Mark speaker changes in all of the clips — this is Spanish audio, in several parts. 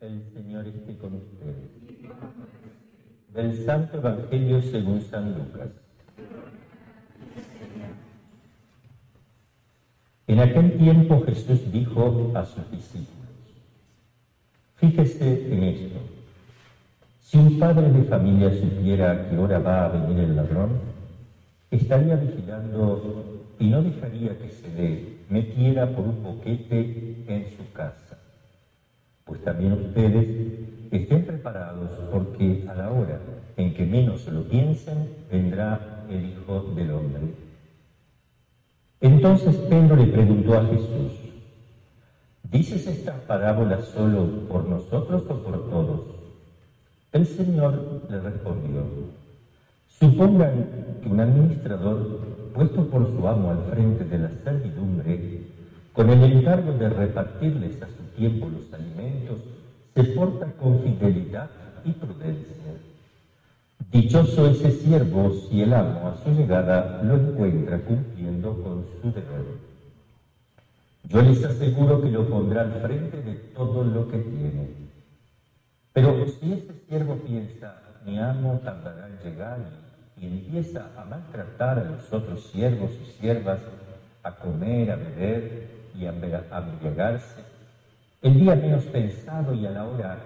Speaker 1: El Señor esté con ustedes. Del Santo Evangelio según San Lucas. En aquel tiempo Jesús dijo a sus discípulos, fíjese en esto, si un padre de familia supiera a qué hora va a venir el ladrón, estaría vigilando y no dejaría que se le metiera por un boquete en su casa. Pues también ustedes estén preparados porque a la hora en que menos lo piensen, vendrá el Hijo del Hombre. Entonces Pedro le preguntó a Jesús, ¿dices estas parábolas solo por nosotros o por todos? El Señor le respondió, supongan que un administrador puesto por su amo al frente de la servidumbre, con el encargo de repartirles a su tiempo los alimentos, se porta con fidelidad y prudencia. Dichoso ese siervo si el amo a su llegada lo encuentra cumpliendo con su deber. Yo les aseguro que lo pondrá al frente de todo lo que tiene. Pero si ese siervo piensa, mi amo tardará en llegar y empieza a maltratar a los otros siervos y siervas, a comer, a beber y a embriagarse, el día menos pensado y a la hora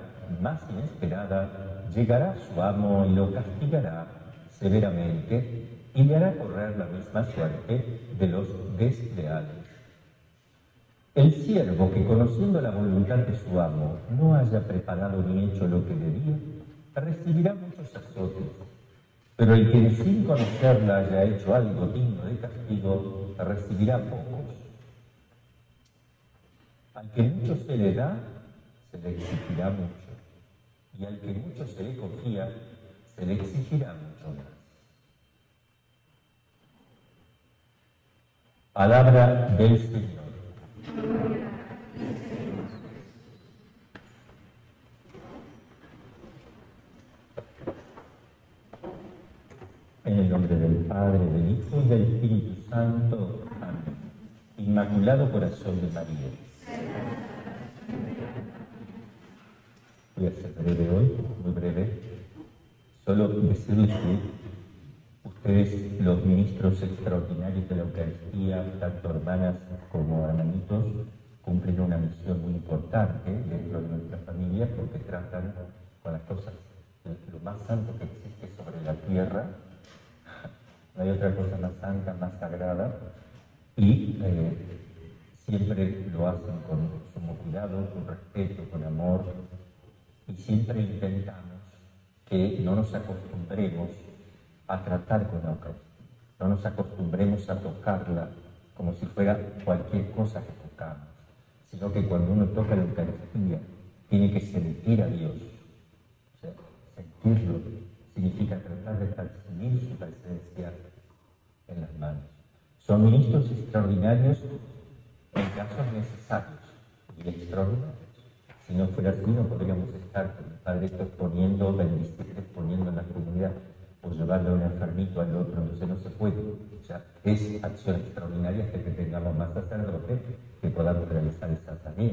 Speaker 1: más inesperada, llegará su amo y lo castigará severamente y le hará correr la misma suerte de los desleales. El siervo que conociendo la voluntad de su amo no haya preparado ni hecho lo que debía, recibirá muchos azotes, pero el que sin conocerla haya hecho algo digno de castigo, recibirá pocos. Al que mucho se le da, se le exigirá mucho y al que mucho se le confía, se le exigirá mucho más. Palabra del Señor. En el nombre del Padre, del Hijo y del Espíritu Santo. Amén. Inmaculado Corazón de María. Voy a ser breve hoy, muy breve. Solo decirles que los ministros extraordinarios de la Eucaristía, tanto hermanas como hermanitos, cumplen una misión muy importante dentro de nuestra familia porque tratan con las cosas, lo más santo que existe sobre la tierra. No hay otra cosa más santa, más sagrada. Y eh, siempre lo hacen con sumo cuidado, con respeto, con amor, y siempre intentamos que no nos acostumbremos a tratar con la Eucaristía, no nos acostumbremos a tocarla como si fuera cualquier cosa que tocamos, sino que cuando uno toca la Eucaristía tiene que sentir a Dios. Sentirlo significa tratar de percibir su presencia en las manos. Son ministros extraordinarios en casos necesarios y extraordinarios. Si no fuera así, no podríamos estar con el Padre exponiendo, bendiciendo, exponiendo en la comunidad o llevarle a un enfermito al otro, entonces no se puede. O sea, es acción extraordinaria que tengamos más sacerdotes que podamos realizar esa tarea.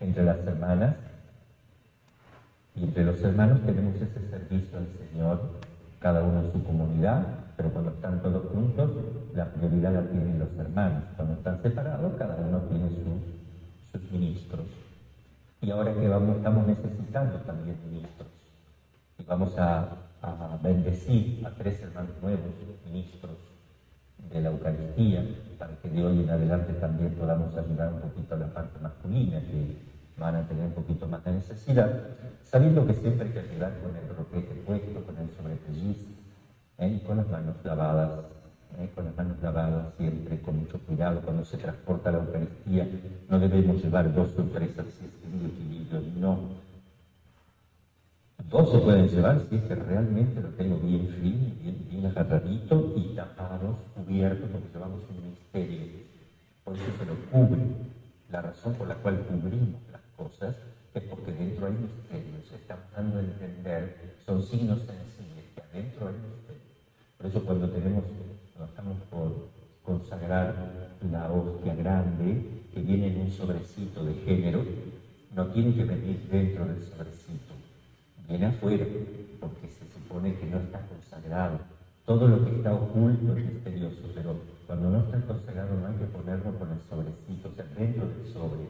Speaker 1: Entre las hermanas y entre los hermanos tenemos ese servicio al Señor, cada uno en su comunidad, pero cuando están todos juntos, la prioridad la tienen los hermanos. Cuando están separados, cada uno tiene sus ministros. Y ahora que vamos, estamos necesitando también ministros. Y vamos a, a bendecir a tres hermanos nuevos, ministros de la Eucaristía, para que de hoy en adelante también podamos ayudar un poquito a la parte masculina, que van a tener un poquito más de necesidad, sabiendo que siempre hay que ayudar con el roquete puesto, con el sobrepelliz, ¿eh? y con las manos lavadas, ¿eh? con las manos lavadas siempre, con mucho cuidado, cuando se transporta la Eucaristía, no debemos llevar dos o tres así equilibrio, no. Dos se pueden llevar si es que realmente lo tengo bien firme, bien, bien agarradito y tapados, cubiertos, porque llevamos un misterio. Por eso se lo cubre. La razón por la cual cubrimos las cosas es porque dentro hay misterios. Se está dando a entender, son signos sensibles, que adentro hay misterios. Por eso cuando tenemos, cuando estamos por consagrar la hostia grande, que viene en un sobrecito de género, no tiene que venir dentro del sobrecito, viene afuera, porque se supone que no está consagrado. Todo lo que está oculto es misterioso, pero cuando no está consagrado no hay que ponerlo con el sobrecito, o sea, dentro del sobre,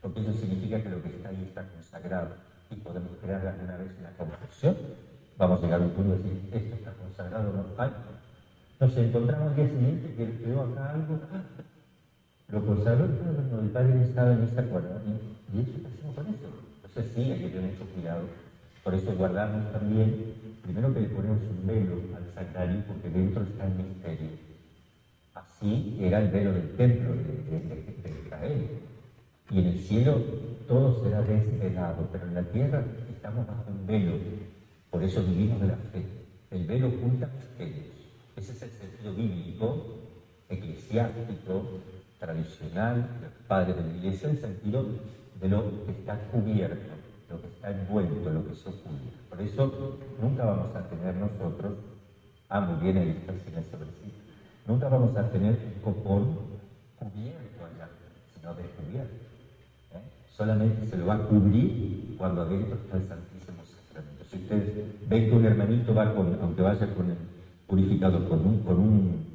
Speaker 1: porque eso significa que lo que está ahí está consagrado y podemos crear alguna vez una confusión. Vamos a llegar a un punto de decir, esto está consagrado, no falta. Nos encontramos al día siguiente que veo acá algo, lo consagró el padre estaba ni se acuerda. ¿Y eso qué hacemos con eso? Entonces sí, hay que tener mucho cuidado. Por eso guardamos también, primero que le ponemos un velo al sagrario, porque dentro está el misterio. Así era el velo del templo de, Israel. Y en el cielo todo será desvelado, pero en la tierra estamos bajo un velo. Por eso vivimos de la fe. El velo oculta misterios. Ese es el sentido bíblico, eclesiástico, tradicional, los padres de la iglesia, el sentido de lo que está cubierto, lo que está envuelto, lo que se oculta. Por eso nunca vamos a tener nosotros, ah, muy bien, el sobrecito, nunca vamos a tener un copón cubierto allá, sino descubierto. ¿eh? Solamente se lo va a cubrir cuando adentro está el Santísimo Sacramento. Si ustedes ven que un hermanito va con, aunque vaya con el purificador, con un, con un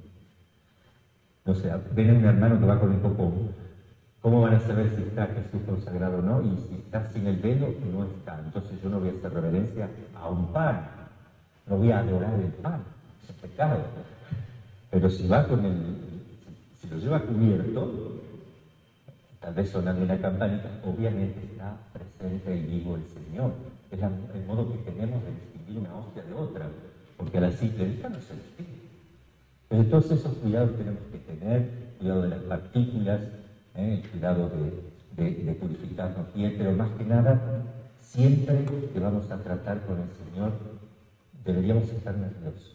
Speaker 1: no sé, ven a un hermano que va con el copón, ¿cómo van a saber si está Jesús consagrado o no? Y si está sin el velo, no está. Entonces yo no voy a hacer reverencia a un pan, no voy a adorar el pan, es pecado. Pero si va con el, si lo lleva cubierto, tal vez sonando una campanita, obviamente está presente y vivo el Señor. Es el modo que tenemos de distinguir una hostia de otra, porque a la vista no se distingue. Pero todos esos cuidados tenemos que tener, cuidado de las partículas, ¿eh? el cuidado de, purificarnos bien, pero más que nada, siempre que vamos a tratar con el Señor, deberíamos estar nerviosos.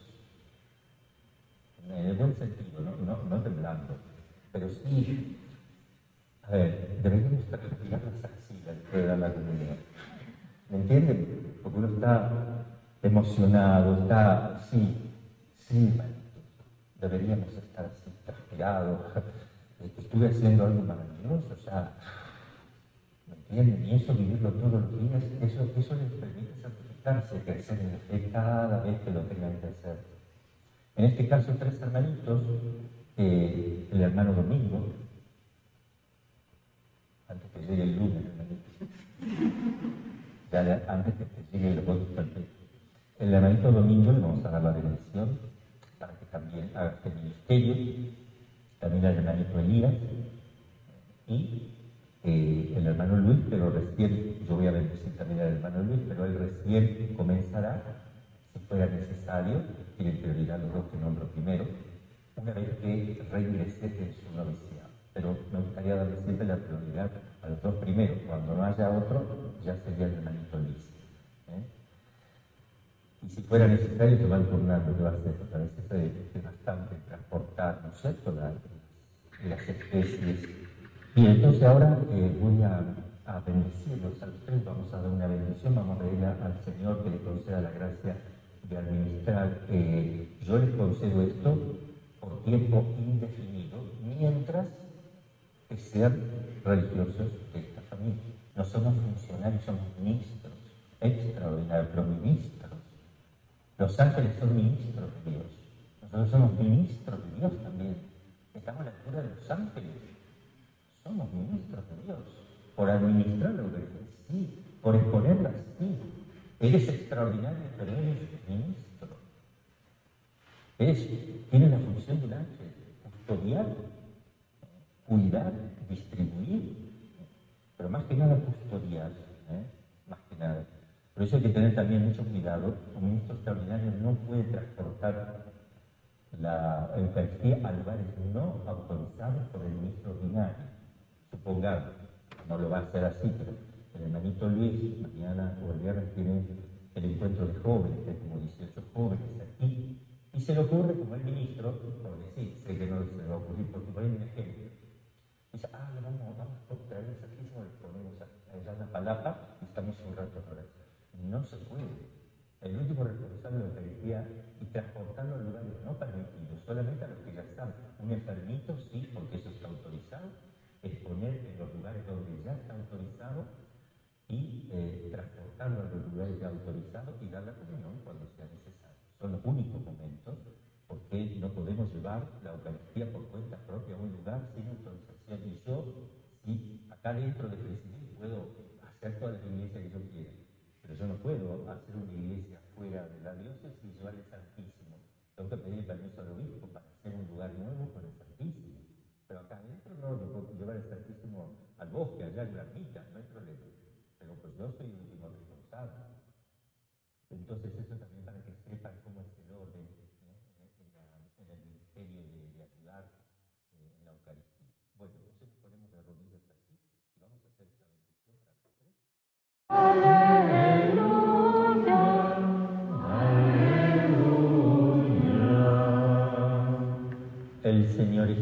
Speaker 1: En el buen sentido, no, no, temblando, pero sí, a ver, deberíamos transpirar las axilas de la comunidad. ¿Me entienden? Porque uno está emocionado, está, sí, sí, deberíamos estar así, transpirados, estuve haciendo algo maravilloso, o sea, ¿me entienden? Y eso, vivirlo todos los días, eso, eso les permite santificarse, crecer en la fe cada vez que lo tengan que hacer. En este caso, tres hermanitos, eh, el hermano Domingo, antes que llegue el lunes, ya antes que llegue el otro, el hermanito Domingo le vamos a dar la bendición también a este ministerio, también al hermanito Elías y eh, el hermano Luis, pero recién, yo voy a bendecir también al hermano Luis, pero él recién comenzará, si fuera necesario, tiene prioridad los dos que nombro primero, una vez que reingrese en su noviciado. Pero me gustaría darle siempre la prioridad a los dos primeros. Cuando no haya otro, ya sería el hermanito Luis. Y si fuera necesario, se van turnando, que va a ser, a veces es bastante transportar, ¿no es cierto?, las especies. Y entonces ahora eh, voy a, bendecirlos a los tres, vamos a dar una bendición, vamos a pedirle al Señor que le conceda la gracia de administrar. Eh, yo les concedo esto por tiempo indefinido, mientras que sean religiosos de esta familia. No somos funcionarios, somos ministros, extraordinarios, pero ministros los ángeles son ministros de Dios. Nosotros somos ministros de Dios también. Estamos a la altura de los ángeles. Somos ministros de Dios. Por administrar la sí. Por exponerla, sí. Eres extraordinario, pero eres ministro. Eres, tienes la función del ángel, custodiar, cuidar, distribuir, pero más que nada custodiar, ¿eh? más que nada. Por eso hay que tener también mucho cuidado. Un ministro extraordinario no puede transportar la Eucaristía a lugares no autorizados por el ministro ordinario. Supongamos, no lo va a hacer así, pero el hermanito Luis mañana o el viernes tiene el encuentro de jóvenes, hay como 18 jóvenes aquí, y se le ocurre como el ministro, por decir, sé que no se le va a ocurrir porque por ahí un ejemplo, dice, ah, vamos, vamos a traer el saquismo, le ponemos allá una palapa y estamos un rato ahora. No se puede. El último responsable de la y transportarlo a lugares no permitidos, solamente a los que ya están. Un enfermito, sí, porque eso está autorizado, exponer en los lugares donde ya está autorizado y eh, transportarlo a los lugares ya autorizados y dar la comunión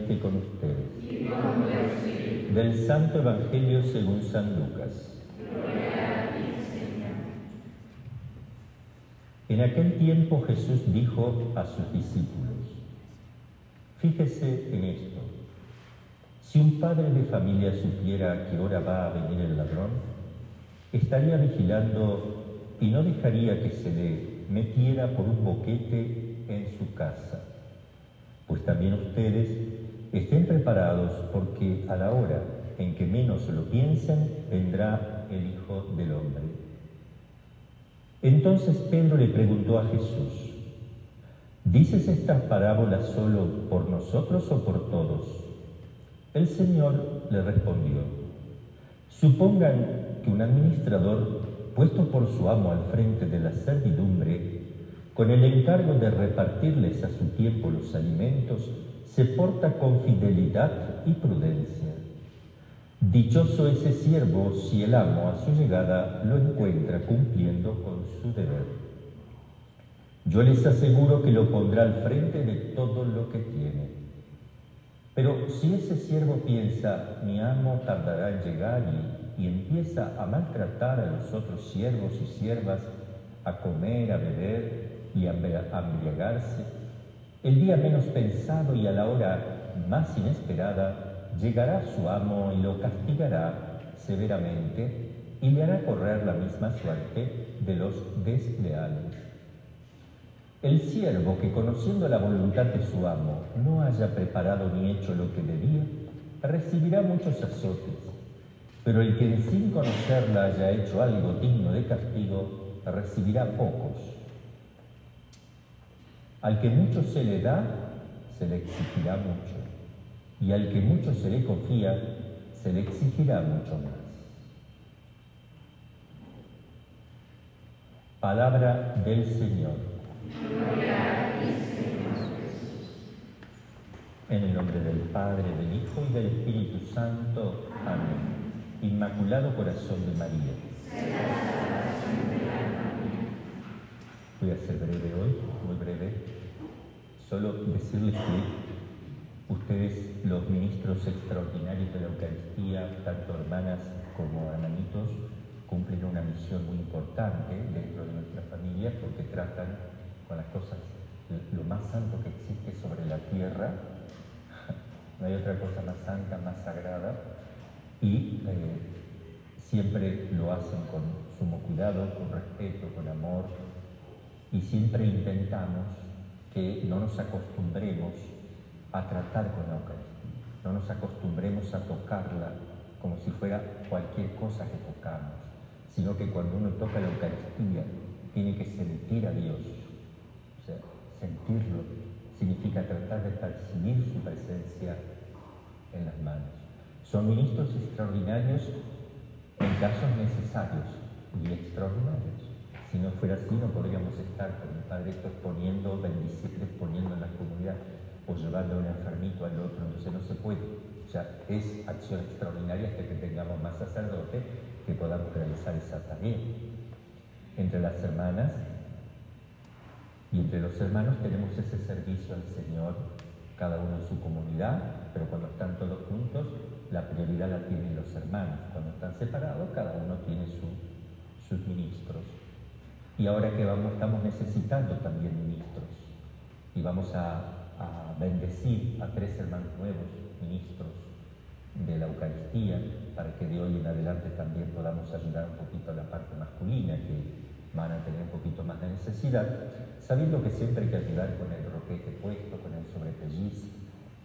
Speaker 1: Esté con ustedes. Del Santo Evangelio según San Lucas. En aquel tiempo Jesús dijo a sus discípulos, fíjese en esto, si un padre de familia supiera a qué hora va a venir el ladrón, estaría vigilando y no dejaría que se le metiera por un boquete en su casa. Pues también ustedes estén preparados porque a la hora en que menos lo piensen vendrá el Hijo del Hombre. Entonces Pedro le preguntó a Jesús, ¿dices estas parábolas solo por nosotros o por todos? El Señor le respondió, supongan que un administrador puesto por su amo al frente de la servidumbre, con el encargo de repartirles a su tiempo los alimentos, se porta con fidelidad y prudencia. Dichoso ese siervo si el amo a su llegada lo encuentra cumpliendo con su deber. Yo les aseguro que lo pondrá al frente de todo lo que tiene. Pero si ese siervo piensa, mi amo tardará en llegar y, empieza a maltratar a los otros siervos y siervas, a comer, a beber y a embriagarse, el día menos pensado y a la hora más inesperada, llegará su amo y lo castigará severamente y le hará correr la misma suerte de los desleales. El siervo que conociendo la voluntad de su amo no haya preparado ni hecho lo que debía, recibirá muchos azotes, pero el que sin conocerla haya hecho algo digno de castigo, recibirá pocos al que mucho se le da, se le exigirá mucho. Y al que mucho se le confía, se le exigirá mucho más. Palabra del Señor. En el nombre del Padre, del Hijo y del Espíritu Santo. Amén. Inmaculado Corazón de María. Voy a ser breve hoy, muy breve. Solo decirles que ustedes, los ministros extraordinarios de la Eucaristía, tanto hermanas como hermanitos, cumplen una misión muy importante dentro de nuestra familia porque tratan con las cosas, lo más santo que existe sobre la tierra. No hay otra cosa más santa, más sagrada. Y eh, siempre lo hacen con sumo cuidado, con respeto, con amor. Y siempre intentamos que no nos acostumbremos a tratar con la Eucaristía, no nos acostumbremos a tocarla como si fuera cualquier cosa que tocamos, sino que cuando uno toca la Eucaristía tiene que sentir a Dios, o sea, sentirlo significa tratar de percibir su presencia en las manos. Son ministros extraordinarios en casos necesarios y extraordinarios. Si no fuera así, no podríamos estar con el Padre exponiendo, bendiciendo, exponiendo en la comunidad o llevando a un enfermito al otro. Entonces no se puede. O sea, es acción extraordinaria hasta que tengamos más sacerdotes que podamos realizar esa tarea. entre las hermanas y entre los hermanos tenemos ese servicio al Señor, cada uno en su comunidad, pero cuando están todos juntos, la prioridad la tienen los hermanos. Cuando están separados, cada uno tiene sus ministros. Y ahora que vamos, estamos necesitando también ministros. Y vamos a, bendecir a tres hermanos nuevos, ministros de la Eucaristía, para que de hoy en adelante también podamos ayudar un poquito a la parte masculina, que van a tener un poquito más de necesidad, sabiendo que siempre hay que ayudar con el roquete puesto, con el sobrepelliz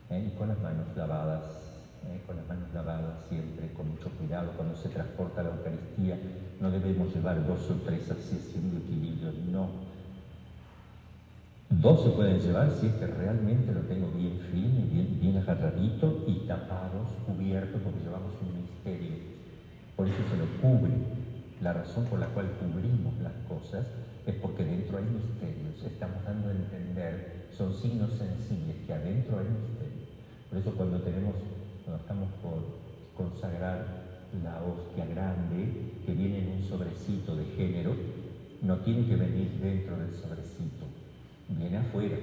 Speaker 1: ¿eh? y con las manos lavadas, ¿eh? con las manos lavadas siempre, con mucho cuidado. Cuando se transporta la Eucaristía, no debemos llevar dos o tres así haciendo equilibrio, no. Dos se pueden llevar si es que realmente lo tengo bien firme, bien, bien agarradito y tapados, cubiertos, porque llevamos un misterio. Por eso se lo cubre la razón por la cual cubrimos las cosas es porque dentro hay misterios. Estamos dando a entender, son signos sensibles que adentro hay misterios. Por eso cuando tenemos, estamos por consagrar la hostia grande que viene en un sobrecito de género, no tiene que venir dentro del sobrecito, viene afuera,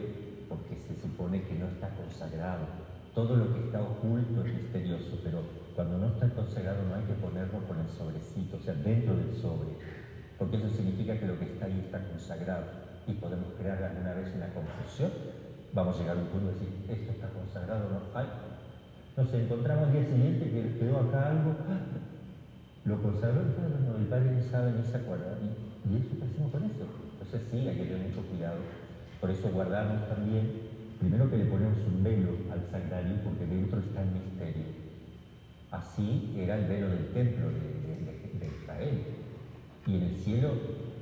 Speaker 1: porque se supone que no está consagrado. Todo lo que está oculto es misterioso, pero cuando no está consagrado no hay que ponerlo con el sobrecito, o sea, dentro del sobre, porque eso significa que lo que está ahí está consagrado. Y podemos crear alguna vez una confusión. Vamos a llegar a un punto de decir, esto está consagrado, no, ay, nos encontramos al día siguiente que quedó acá algo, lo consagró el padre no sabe ni se acuerda. ¿Y, eso qué hacemos con eso? Entonces sí, hay que tener mucho cuidado. Por eso guardamos también, primero que le ponemos un velo al sagrario, porque dentro está el misterio. Así era el velo del templo de, Israel. Y en el cielo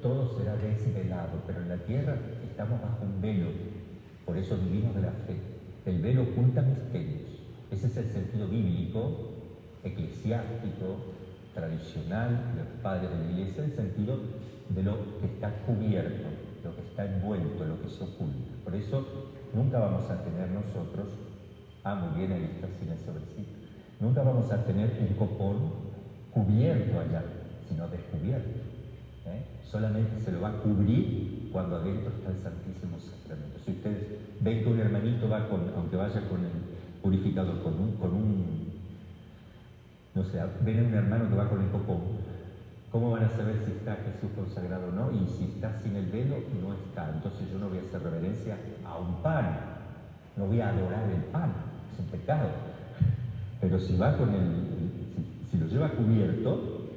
Speaker 1: todo será desvelado, pero en la tierra estamos bajo un velo. Por eso vivimos de la fe. El velo oculta misterios. Ese es el sentido bíblico, eclesiástico, tradicional de los padres de la iglesia, el sentido de lo que está cubierto, lo que está envuelto, lo que se oculta. Por eso nunca vamos a tener nosotros, ah, muy bien, ahí está sin sobrecito Nunca vamos a tener un copón cubierto allá, sino descubierto. ¿eh? Solamente se lo va a cubrir cuando adentro está el Santísimo Sacramento. Si ustedes ven que un hermanito va con, aunque vaya con el purificador, con un, con un no sé, ven un hermano que va con el copón, ¿cómo van a saber si está Jesús consagrado o no? Y si está sin el velo, no está. Entonces yo no voy a hacer reverencia a un pan, no voy a adorar el pan, es un pecado. Pero si va con el, si, lo lleva cubierto,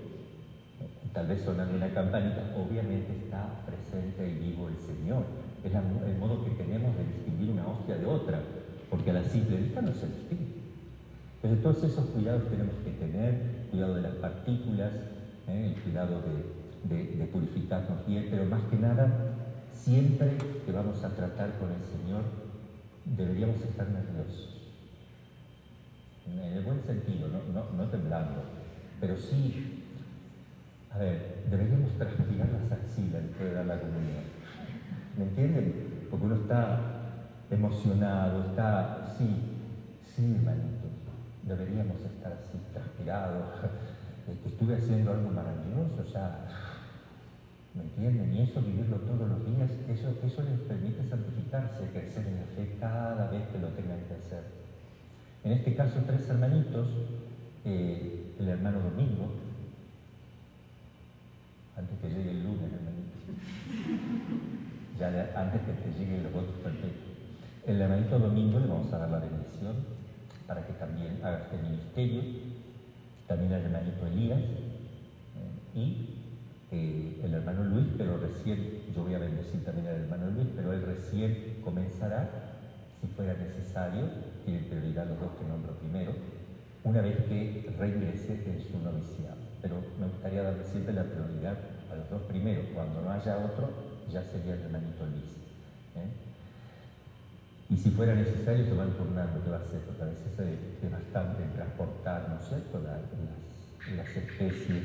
Speaker 1: tal vez sonando una campanita, obviamente está presente y vivo el Señor. Es el modo que tenemos de distinguir una hostia de otra, porque a la simple vista no se distingue. Entonces todos esos cuidados tenemos que tener, cuidado de las partículas, ¿eh? el cuidado de, purificarnos bien, pero más que nada, siempre que vamos a tratar con el Señor, deberíamos estar nerviosos en el buen sentido, no, temblando, pero sí, a ver, deberíamos transpirar las axilas después de dar la comunión. ¿Me entienden? Porque uno está emocionado, está, sí, sí, hermanitos, deberíamos estar así, transpirados. Estuve haciendo algo maravilloso, sea, ¿me entienden? Y eso, vivirlo todos los días, eso, eso les permite santificarse, crecer en la fe cada vez que lo tengan que hacer. En este caso, tres hermanitos, eh, el hermano Domingo, antes que llegue el lunes, hermanito, ya antes que te lleguen los votos perfectos. El hermanito Domingo le vamos a dar la bendición para que también haga este ministerio, también al hermanito Elías eh, y eh, el hermano Luis, pero recién, yo voy a bendecir también al hermano Luis, pero él recién comenzará, si fuera necesario, tiene prioridad los dos que nombro primero, una vez que regrese en su noviciado. Pero me gustaría darle siempre la prioridad a los dos primeros. Cuando no haya otro, ya sería el hermanito Luis. ¿eh? Y si fuera necesario, se van turnando, que va a ser, porque a veces es bastante transportar, ¿no es cierto?, las, especies.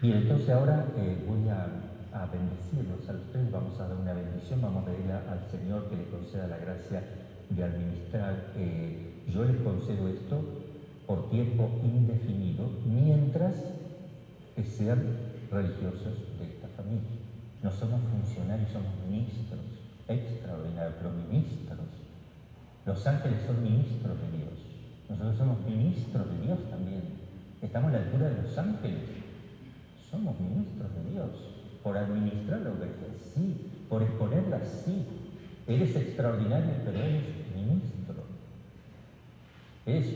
Speaker 1: Bien, entonces ahora eh, voy a, bendecirlos a ustedes, vamos a dar una bendición, vamos a pedirle al Señor que le conceda la gracia de administrar, eh, yo les concedo esto por tiempo indefinido mientras sean religiosos de esta familia. No somos funcionarios, somos ministros, extraordinarios, pero ministros. Los ángeles son ministros de Dios. Nosotros somos ministros de Dios también. Estamos a la altura de los ángeles. Somos ministros de Dios. Por administrar la Eucaristía, sí. Por exponerla, sí. Eres extraordinario, pero eres ministro. Es,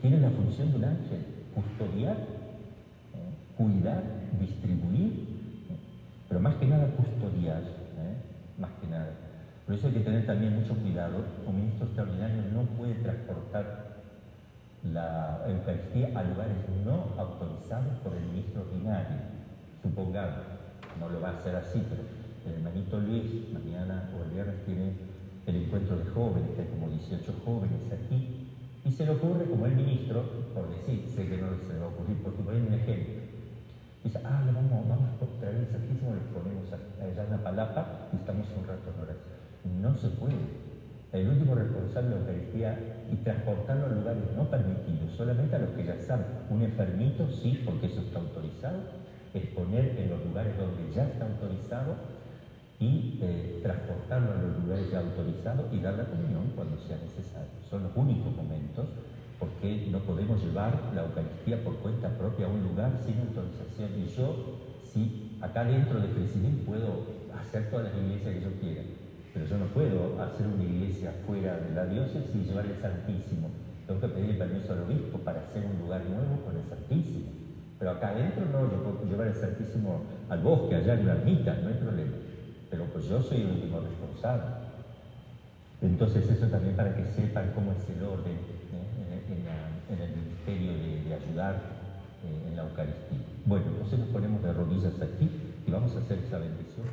Speaker 1: tiene la función de un ángel, custodiar, ¿eh? cuidar, distribuir, ¿eh? pero más que nada custodiar, ¿eh? más que nada. Por eso hay que tener también mucho cuidado. Un ministro extraordinario no puede transportar la Eucaristía a lugares no autorizados por el ministro ordinario. Supongamos, no lo va a hacer así, pero el hermanito Luis mañana o el viernes tiene el encuentro de jóvenes, hay como 18 jóvenes aquí, y se le ocurre, como el ministro, por decir, sé que no se le va a ocurrir, porque poner un ejemplo, dice, ah, vamos, vamos a traer el Santísimo, le ponemos allá en la palapa y estamos un rato en oración. No se puede. El último responsable de la Eucaristía y transportarlo a lugares no permitidos, solamente a los que ya saben. Un enfermito, sí, porque eso está autorizado, exponer en los lugares donde ya está autorizado y eh, transportarlo a los lugares ya autorizados y dar la comunión cuando sea necesario. Son los únicos momentos porque no podemos llevar la Eucaristía por cuenta propia a un lugar sin autorización. Y yo, si acá dentro de Presidente puedo hacer todas las iglesias que yo quiera, pero yo no puedo hacer una iglesia fuera de la diócesis y llevar el Santísimo. Tengo que pedir permiso al obispo para hacer un lugar nuevo con el Santísimo. Pero acá adentro no, yo puedo llevar el Santísimo al bosque, allá en la ermita, no hay problema pero pues yo soy el último responsable. Entonces eso también para que sepan cómo es el orden ¿eh? en, el ministerio de, ayudar eh, en la Eucaristía. Bueno, entonces nos ponemos de rodillas aquí y vamos a hacer esa bendición.